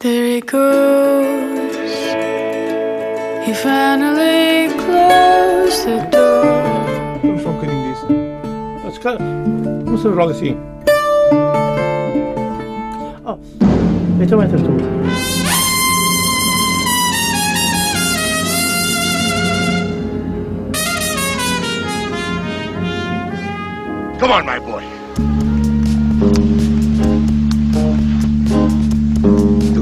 There it goes. He finally closed the door. I'm fucking in this. That's kind of. What's the wrong thing? Oh, it's a winter tool. Come on, my boy.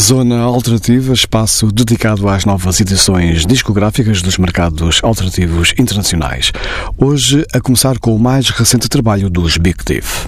Zona Alternativa, espaço dedicado às novas edições discográficas dos mercados alternativos internacionais. Hoje, a começar com o mais recente trabalho dos Big Thief.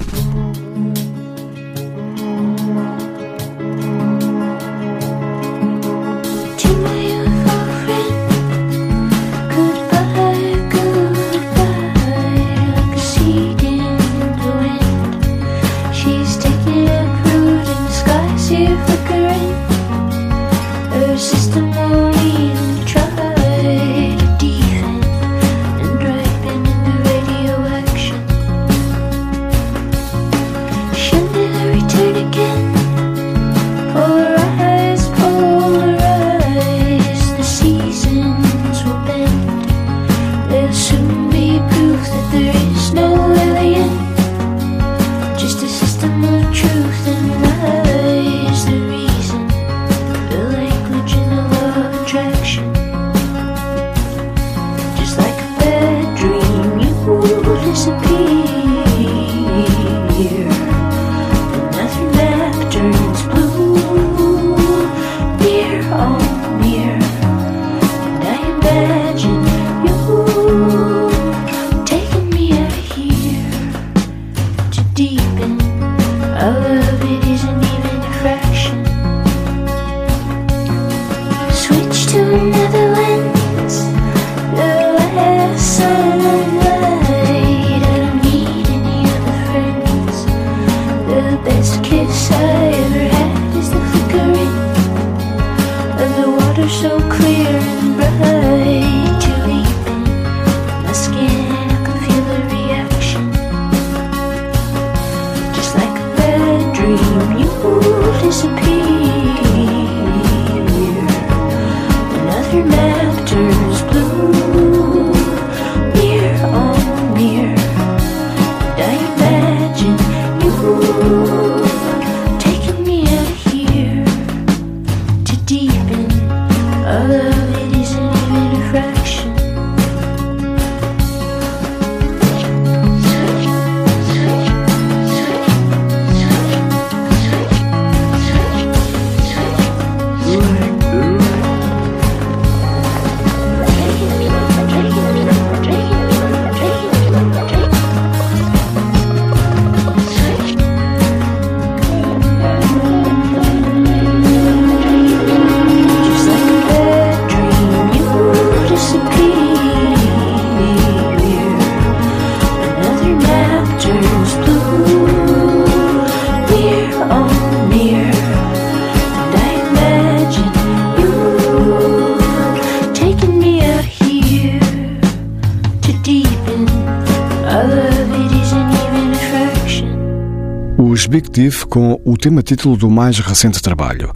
Thief com o tema título do mais recente trabalho.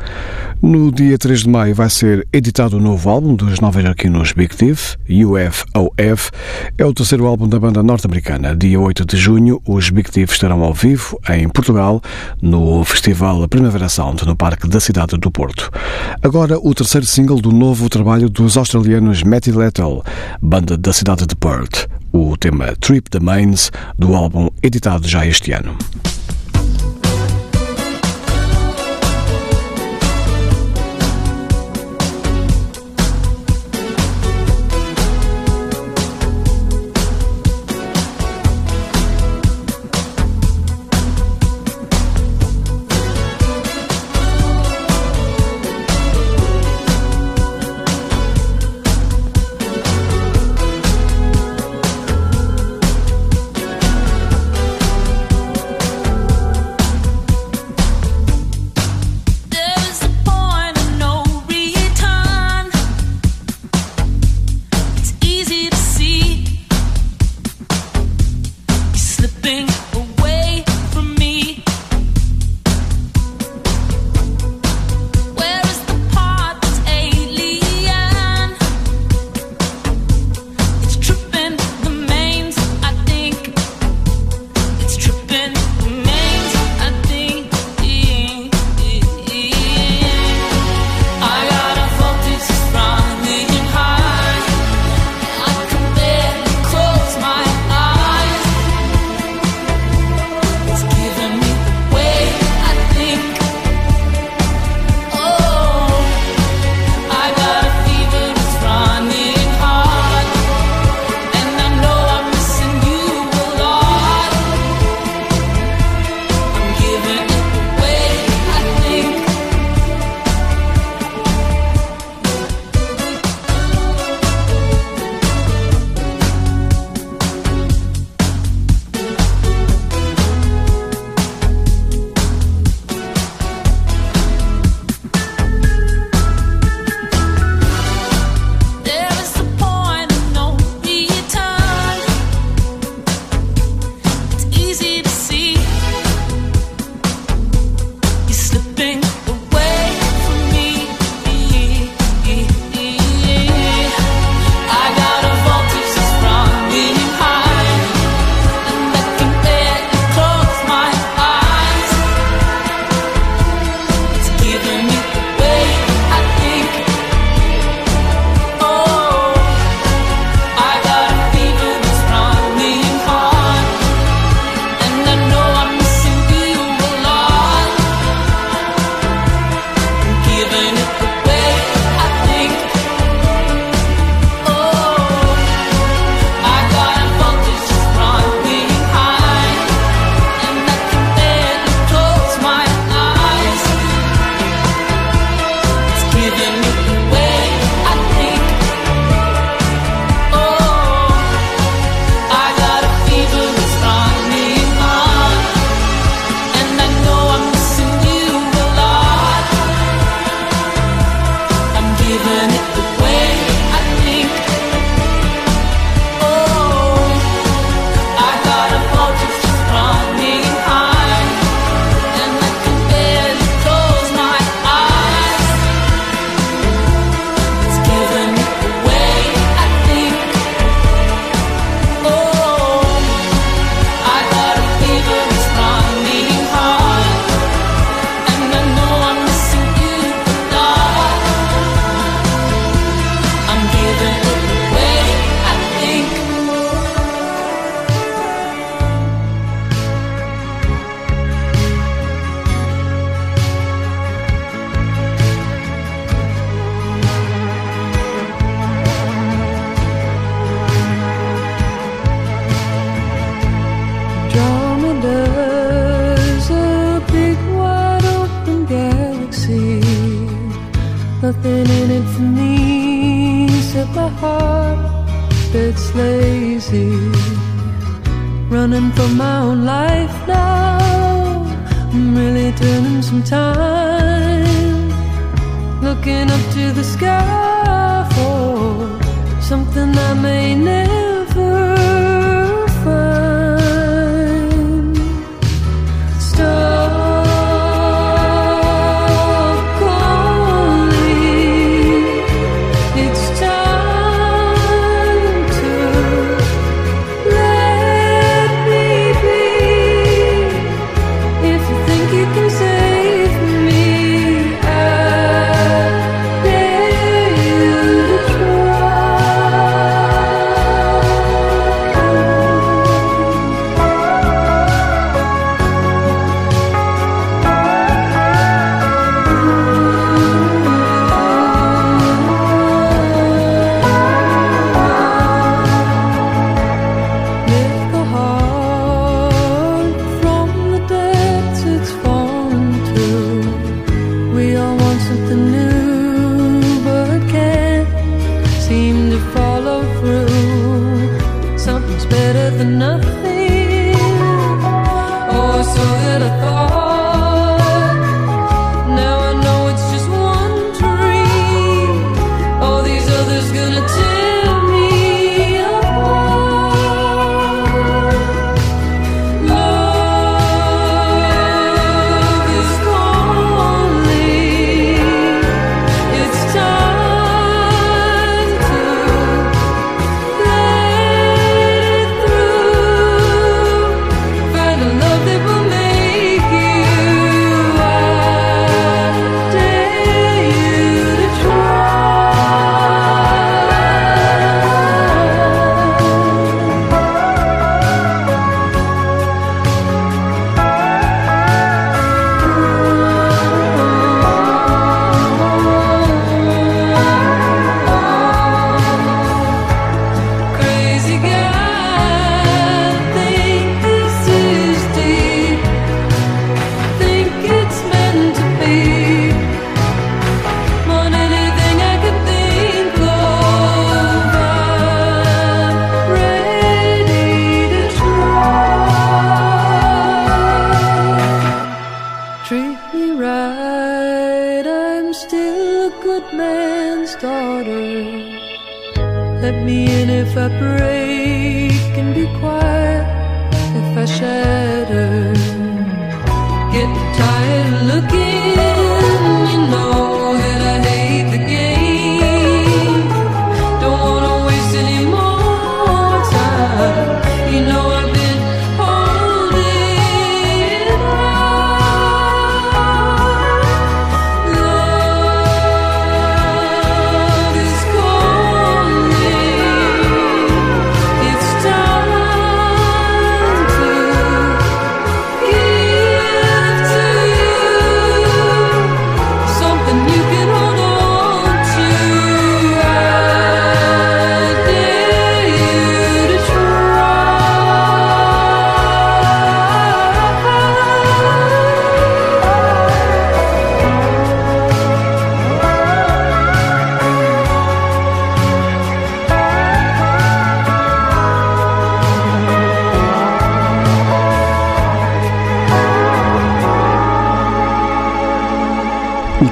No dia 3 de maio vai ser editado o novo álbum dos nova-iorquinos Big Thief, UFOF. É o terceiro álbum da banda norte-americana. Dia 8 de junho, os Big Thief estarão ao vivo em Portugal, no Festival Primavera Sound, no Parque da Cidade do Porto. Agora, o terceiro single do novo trabalho dos australianos Matty Lethal, banda da cidade de Perth. O tema Trip the Mains, do álbum editado já este ano.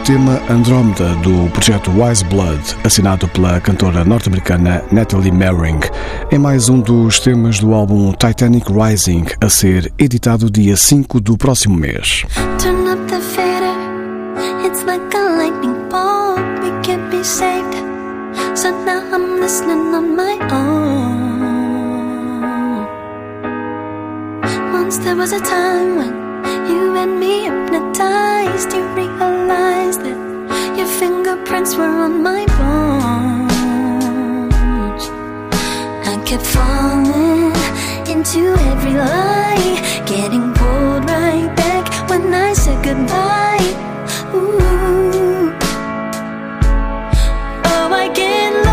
tema Andromeda do projeto Wise Blood, assinado pela cantora norte-americana Natalie Merring, é mais um dos temas do álbum Titanic Rising, a ser editado dia 5 do próximo mês. There was a time when You and me hypnotized. You realized that your fingerprints were on my bones. I kept falling into every lie, getting pulled right back when I said goodbye. Ooh. Oh, I can't.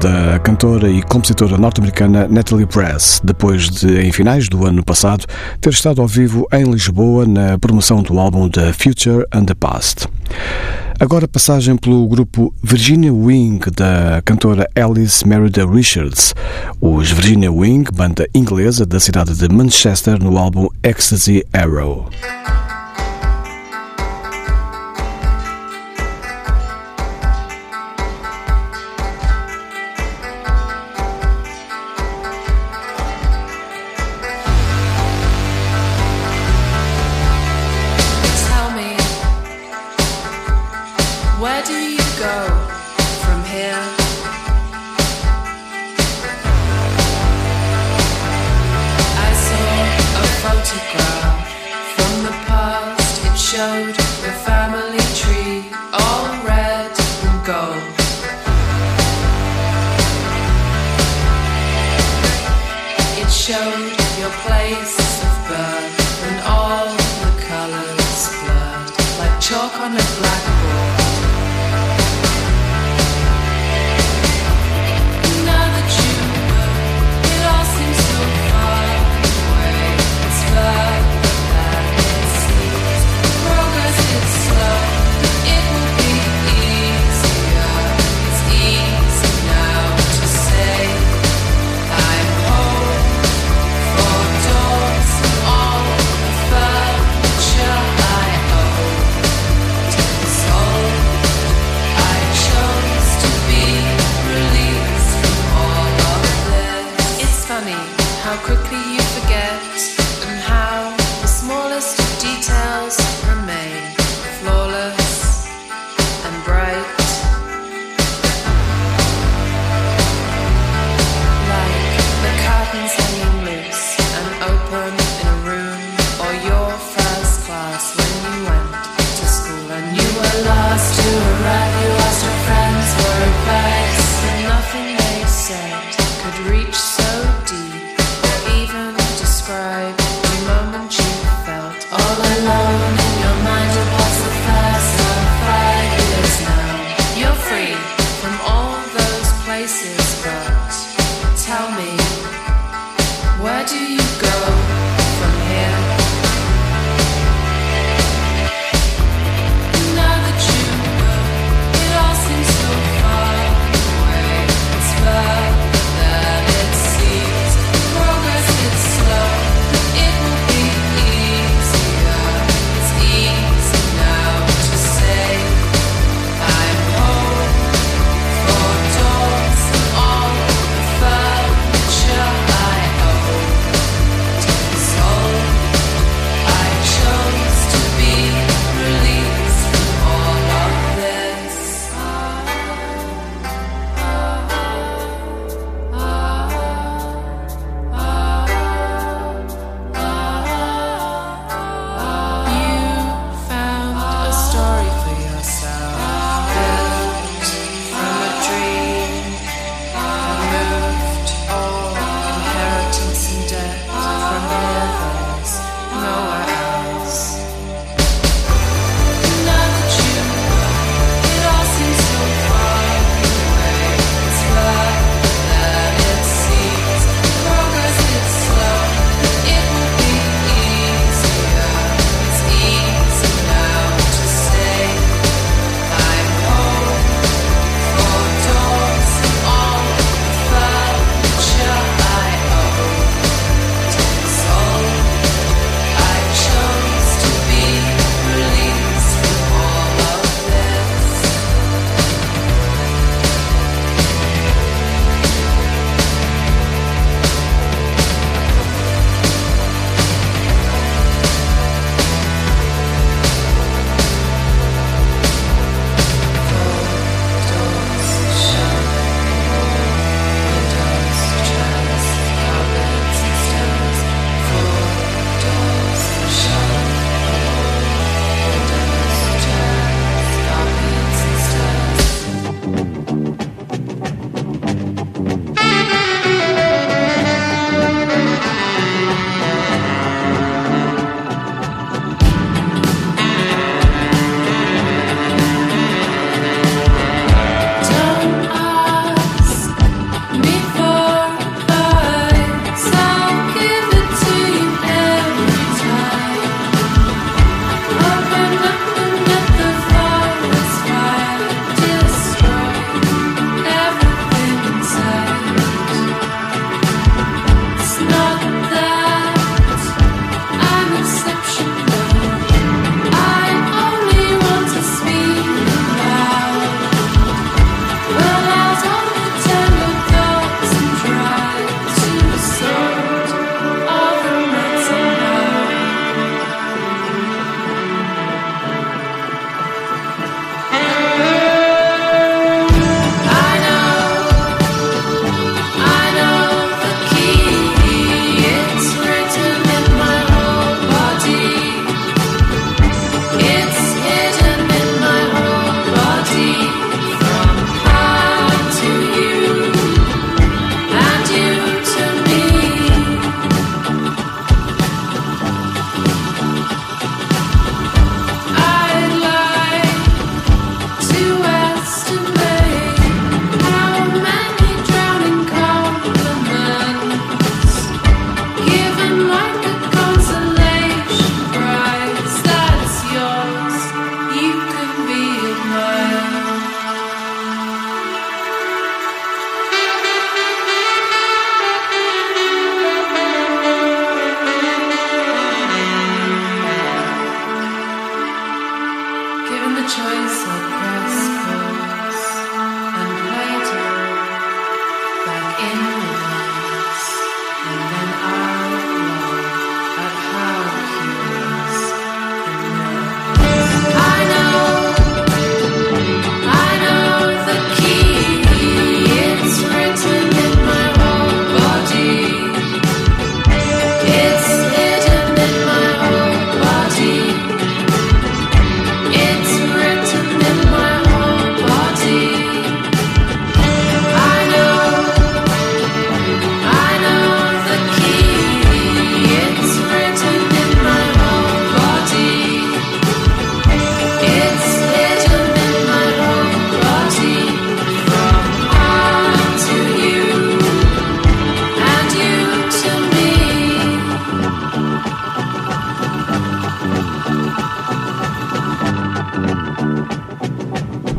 Da cantora e compositora norte-americana Natalie Press, depois de, em finais do ano passado, ter estado ao vivo em Lisboa na promoção do álbum The Future and the Past. Agora passagem pelo grupo Virginia Wing da cantora Alice Merida Richards. Os Virginia Wing, banda inglesa da cidade de Manchester, no álbum Ecstasy Arrow. The family tree,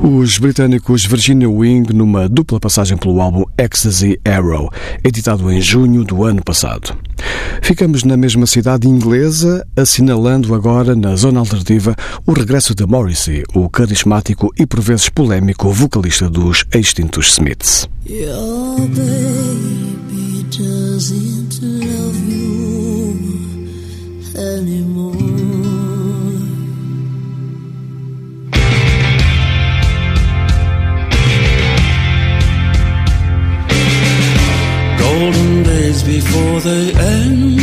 Os britânicos Virginia Wing numa dupla passagem pelo álbum Ecstasy Arrow, editado em junho do ano passado. Ficamos na mesma cidade inglesa, assinalando agora na zona alternativa o regresso de Morrissey, o carismático e por vezes polémico vocalista dos extintos Smiths. Golden days before they end.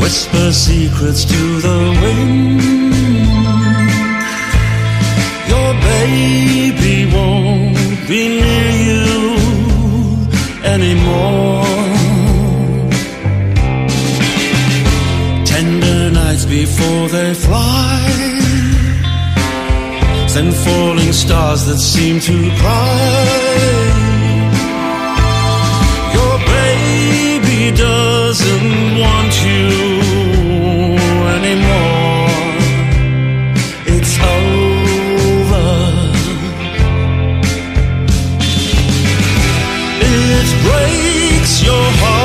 Whisper secrets to the wind. Your baby won't be near you anymore. Tender nights before they fly. Send falling stars that seem to cry. Baby doesn't want you anymore. It's over. It breaks your heart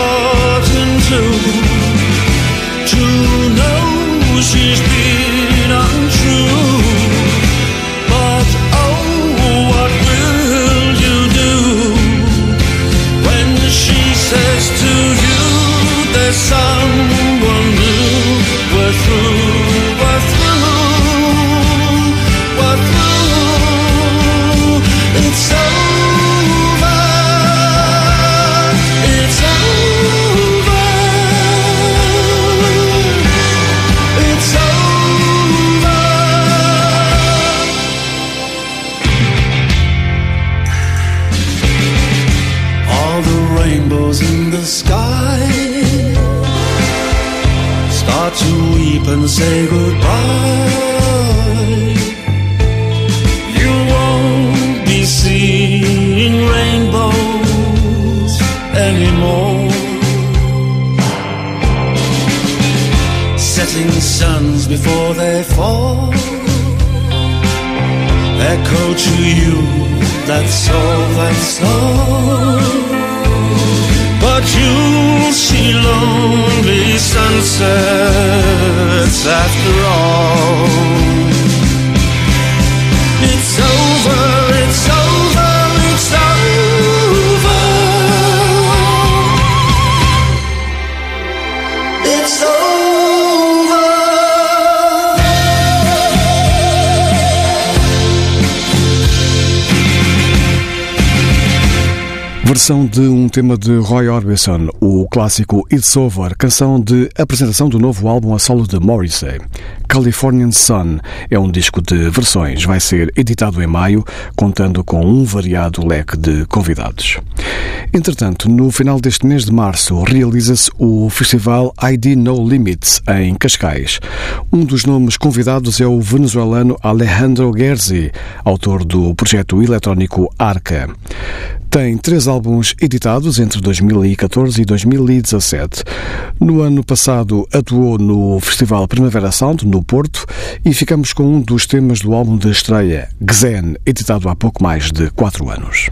and say goodbye. You won't be seeing rainbows anymore. Setting suns before they fall echo to you. That's all, that's all. But you'll see lonely sunsets after all. It's over, it's over, Versão de um tema de Roy Orbison, o clássico It's Over, canção de apresentação do novo álbum a solo de Morrissey. Californian Sun é um disco de versões, vai ser editado em maio, contando com um variado leque de convidados. Entretanto, no final deste mês de março, realiza-se o festival ID No Limits, em Cascais. Um dos nomes convidados é o venezuelano Alejandro Gerzi, autor do projeto eletrónico Arca. Tem três álbuns editados entre 2014 e 2017. No ano passado atuou no Festival Primavera Sound, no Porto, e ficamos com um dos temas do álbum de estreia, Xen, editado há pouco mais de quatro anos.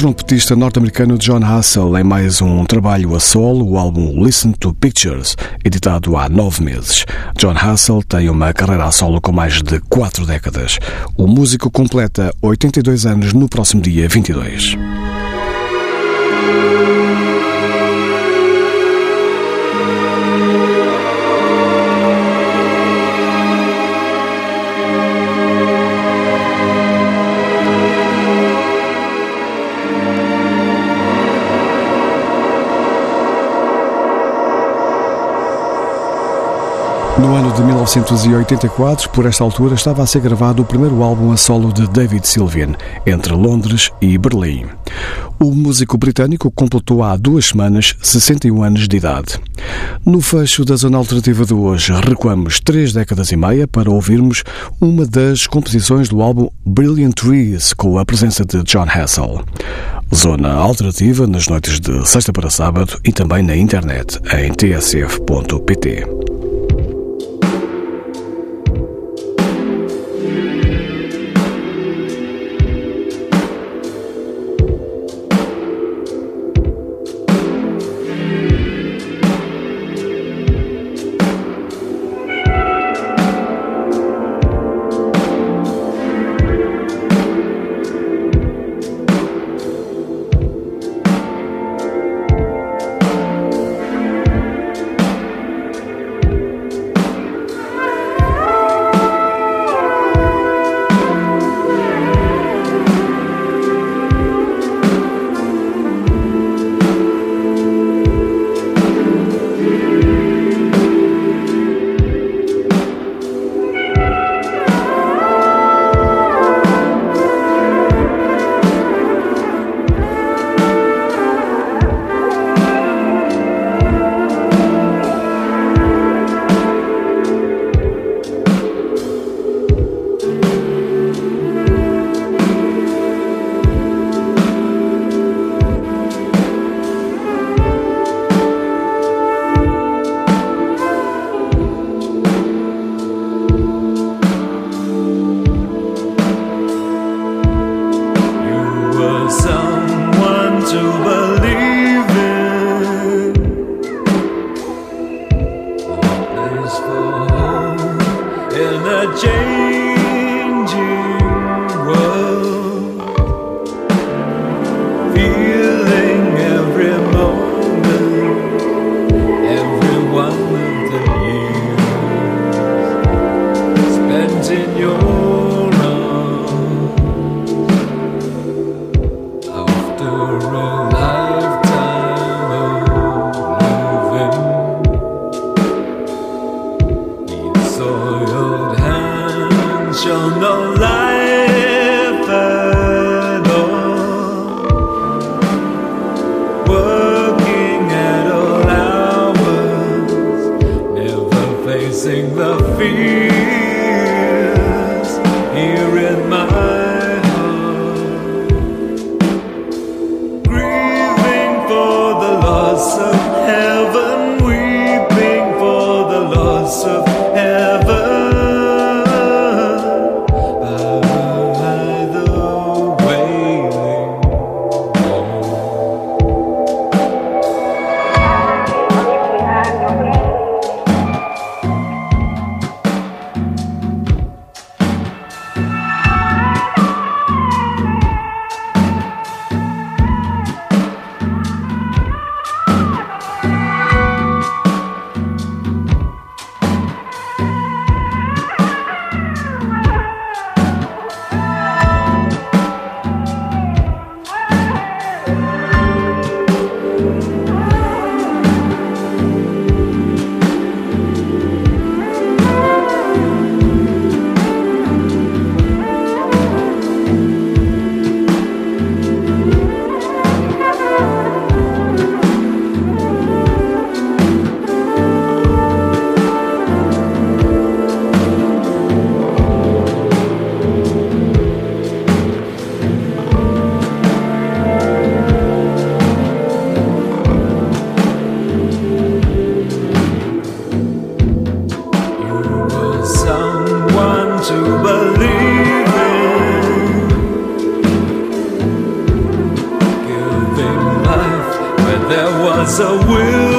Trompetista norte-americano John Hassell em mais um trabalho a solo, o álbum Listen to Pictures, editado há nove meses. John Hassell tem uma carreira a solo com mais de quatro décadas. O músico completa 82 anos no próximo dia 22. 1984, por esta altura, estava a ser gravado o primeiro álbum a solo de David Sylvian, entre Londres e Berlim. O músico britânico completou há duas semanas 61 anos de idade. No fecho da zona alternativa de hoje, recuamos três décadas e meia para ouvirmos uma das composições do álbum Brilliant Trees, com a presença de John Hassell. Zona alternativa nas noites de sexta para sábado e também na internet em tsf.pt. there was a will.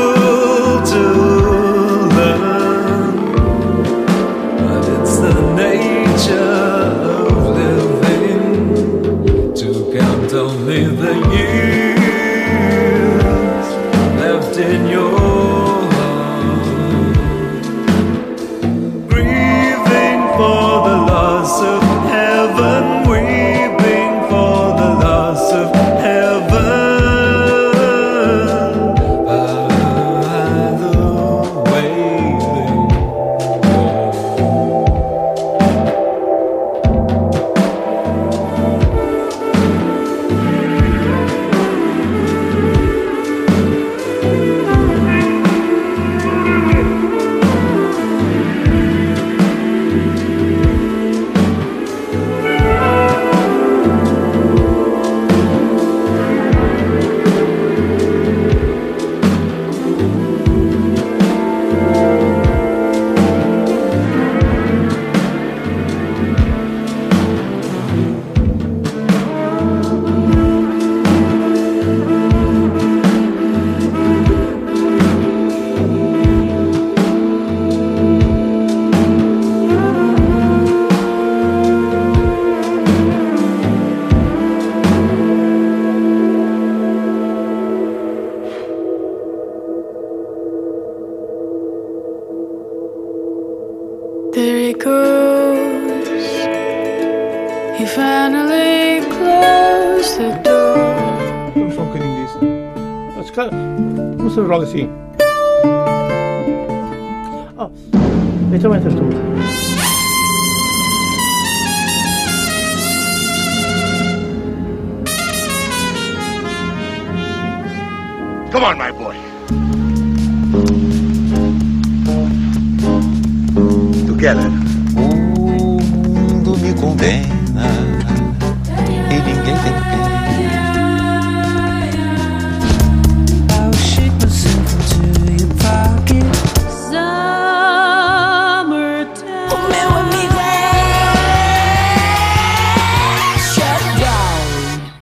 que sí.